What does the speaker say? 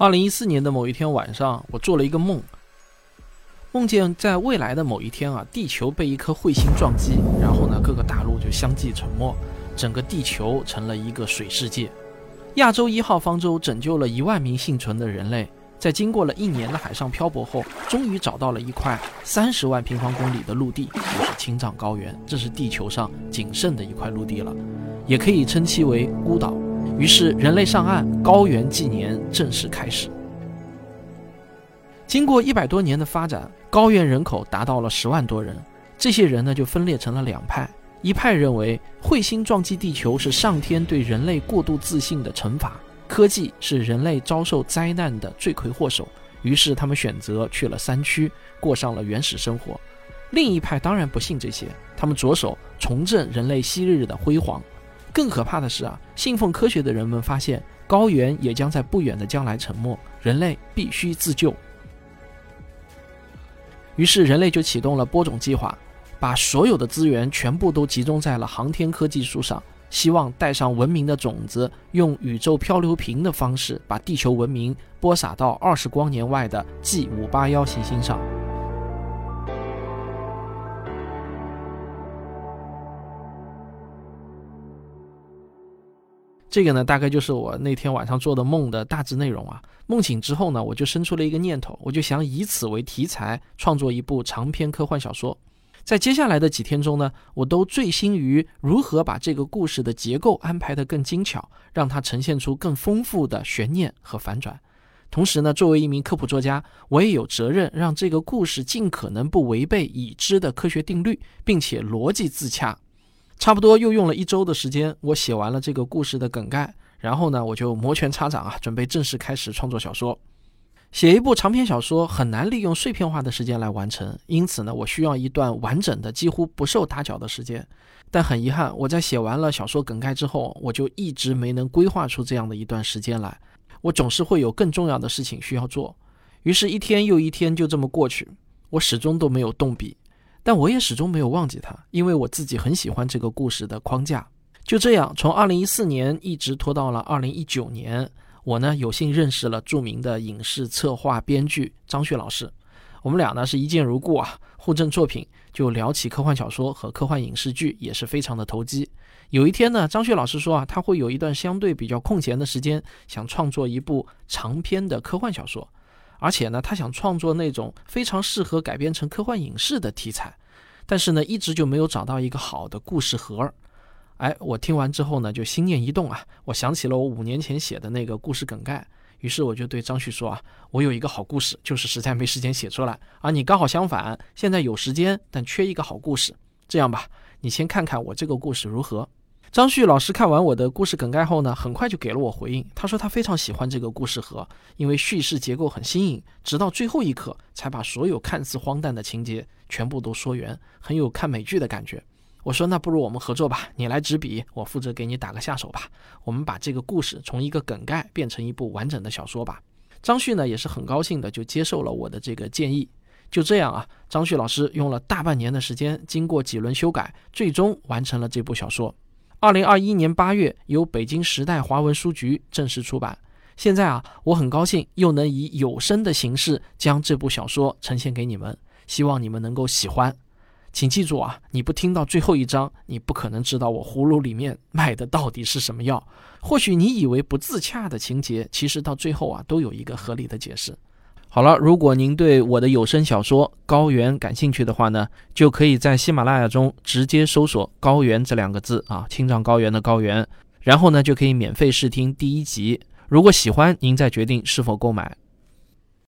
二零一四年的某一天晚上，我做了一个梦，梦见在未来的某一天啊，地球被一颗彗星撞击，然后呢，各个大陆就相继沉没，整个地球成了一个水世界。亚洲一号方舟拯救了一万名幸存的人类，在经过了一年的海上漂泊后，终于找到了一块三十万平方公里的陆地，就是青藏高原。这是地球上仅剩的一块陆地了，也可以称其为孤岛。于是，人类上岸，高原纪年正式开始。经过一百多年的发展，高原人口达到了十万多人。这些人呢，就分裂成了两派：一派认为彗星撞击地球是上天对人类过度自信的惩罚，科技是人类遭受灾难的罪魁祸首。于是，他们选择去了山区，过上了原始生活。另一派当然不信这些，他们着手重振人类昔日的辉煌。更可怕的是啊，信奉科学的人们发现高原也将在不远的将来沉没，人类必须自救。于是人类就启动了播种计划，把所有的资源全部都集中在了航天科技术上，希望带上文明的种子，用宇宙漂流瓶的方式把地球文明播撒到二十光年外的 G 五八幺行星上。这个呢，大概就是我那天晚上做的梦的大致内容啊。梦醒之后呢，我就生出了一个念头，我就想以此为题材创作一部长篇科幻小说。在接下来的几天中呢，我都醉心于如何把这个故事的结构安排得更精巧，让它呈现出更丰富的悬念和反转。同时呢，作为一名科普作家，我也有责任让这个故事尽可能不违背已知的科学定律，并且逻辑自洽。差不多又用了一周的时间，我写完了这个故事的梗概，然后呢，我就摩拳擦掌啊，准备正式开始创作小说。写一部长篇小说很难利用碎片化的时间来完成，因此呢，我需要一段完整的、几乎不受打搅的时间。但很遗憾，我在写完了小说梗概之后，我就一直没能规划出这样的一段时间来。我总是会有更重要的事情需要做，于是，一天又一天就这么过去，我始终都没有动笔。但我也始终没有忘记他，因为我自己很喜欢这个故事的框架。就这样，从2014年一直拖到了2019年，我呢有幸认识了著名的影视策划编剧张旭老师。我们俩呢是一见如故啊，互赠作品，就聊起科幻小说和科幻影视剧也是非常的投机。有一天呢，张旭老师说啊，他会有一段相对比较空闲的时间，想创作一部长篇的科幻小说。而且呢，他想创作那种非常适合改编成科幻影视的题材，但是呢，一直就没有找到一个好的故事盒。哎，我听完之后呢，就心念一动啊，我想起了我五年前写的那个故事梗概，于是我就对张旭说啊，我有一个好故事，就是实在没时间写出来，而你刚好相反，现在有时间，但缺一个好故事。这样吧，你先看看我这个故事如何。张旭老师看完我的故事梗概后呢，很快就给了我回应。他说他非常喜欢这个故事盒，因为叙事结构很新颖，直到最后一刻才把所有看似荒诞的情节全部都说圆，很有看美剧的感觉。我说那不如我们合作吧，你来执笔，我负责给你打个下手吧。我们把这个故事从一个梗概变成一部完整的小说吧。张旭呢也是很高兴的就接受了我的这个建议。就这样啊，张旭老师用了大半年的时间，经过几轮修改，最终完成了这部小说。二零二一年八月，由北京时代华文书局正式出版。现在啊，我很高兴又能以有声的形式将这部小说呈现给你们，希望你们能够喜欢。请记住啊，你不听到最后一章，你不可能知道我葫芦里面卖的到底是什么药。或许你以为不自洽的情节，其实到最后啊，都有一个合理的解释。好了，如果您对我的有声小说《高原》感兴趣的话呢，就可以在喜马拉雅中直接搜索“高原”这两个字啊，青藏高原的高原，然后呢就可以免费试听第一集。如果喜欢，您再决定是否购买。